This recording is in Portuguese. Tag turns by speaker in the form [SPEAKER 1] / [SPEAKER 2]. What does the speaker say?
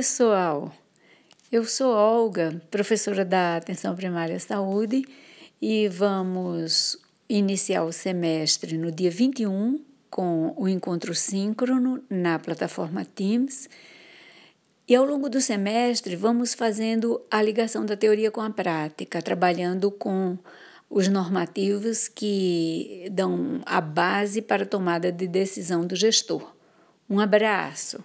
[SPEAKER 1] Pessoal, eu sou Olga, professora da Atenção Primária à Saúde, e vamos iniciar o semestre no dia 21 com o encontro síncrono na plataforma Teams. E ao longo do semestre vamos fazendo a ligação da teoria com a prática, trabalhando com os normativos que dão a base para a tomada de decisão do gestor. Um abraço!